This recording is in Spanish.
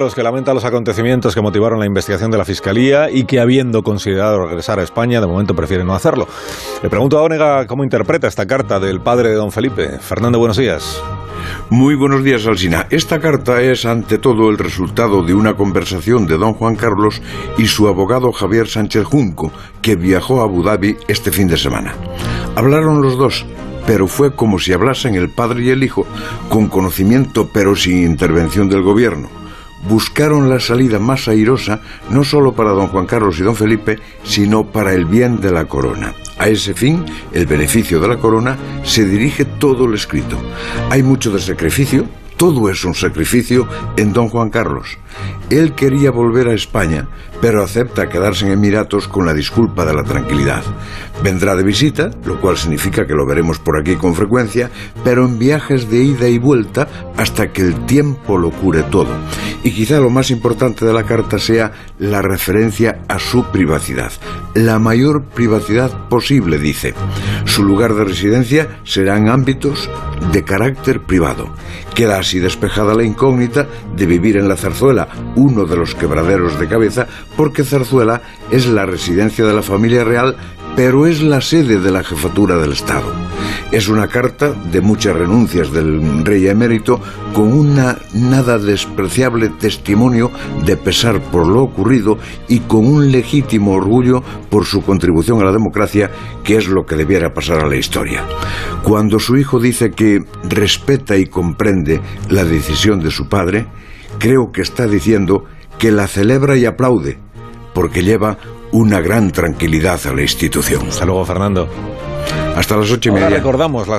Los que lamenta los acontecimientos que motivaron la investigación de la Fiscalía y que habiendo considerado regresar a España, de momento prefiere no hacerlo. Le pregunto a Ónega cómo interpreta esta carta del padre de don Felipe. Fernando, buenos días. Muy buenos días, Alsina. Esta carta es, ante todo, el resultado de una conversación de don Juan Carlos y su abogado Javier Sánchez Junco, que viajó a Abu Dhabi este fin de semana. Hablaron los dos pero fue como si hablasen el padre y el hijo, con conocimiento pero sin intervención del gobierno buscaron la salida más airosa no solo para don Juan Carlos y don Felipe, sino para el bien de la corona. A ese fin, el beneficio de la corona se dirige todo el escrito. Hay mucho de sacrificio, todo es un sacrificio en don Juan Carlos. Él quería volver a España, pero acepta quedarse en Emiratos con la disculpa de la tranquilidad. Vendrá de visita, lo cual significa que lo veremos por aquí con frecuencia, pero en viajes de ida y vuelta hasta que el tiempo lo cure todo. Y quizá lo más importante de la carta sea la referencia a su privacidad. La mayor privacidad posible, dice. Su lugar de residencia será en ámbitos de carácter privado. Queda así despejada la incógnita de vivir en la zarzuela, uno de los quebraderos de cabeza, porque Zarzuela es la residencia de la familia real, pero es la sede de la jefatura del Estado. Es una carta de muchas renuncias del rey emérito con una nada despreciable testimonio de pesar por lo ocurrido y con un legítimo orgullo por su contribución a la democracia, que es lo que debiera pasar a la historia. Cuando su hijo dice que respeta y comprende la decisión de su padre, creo que está diciendo que la celebra y aplaude, porque lleva una gran tranquilidad a la institución. Hasta luego, Fernando. Hasta las ocho y media. recordamos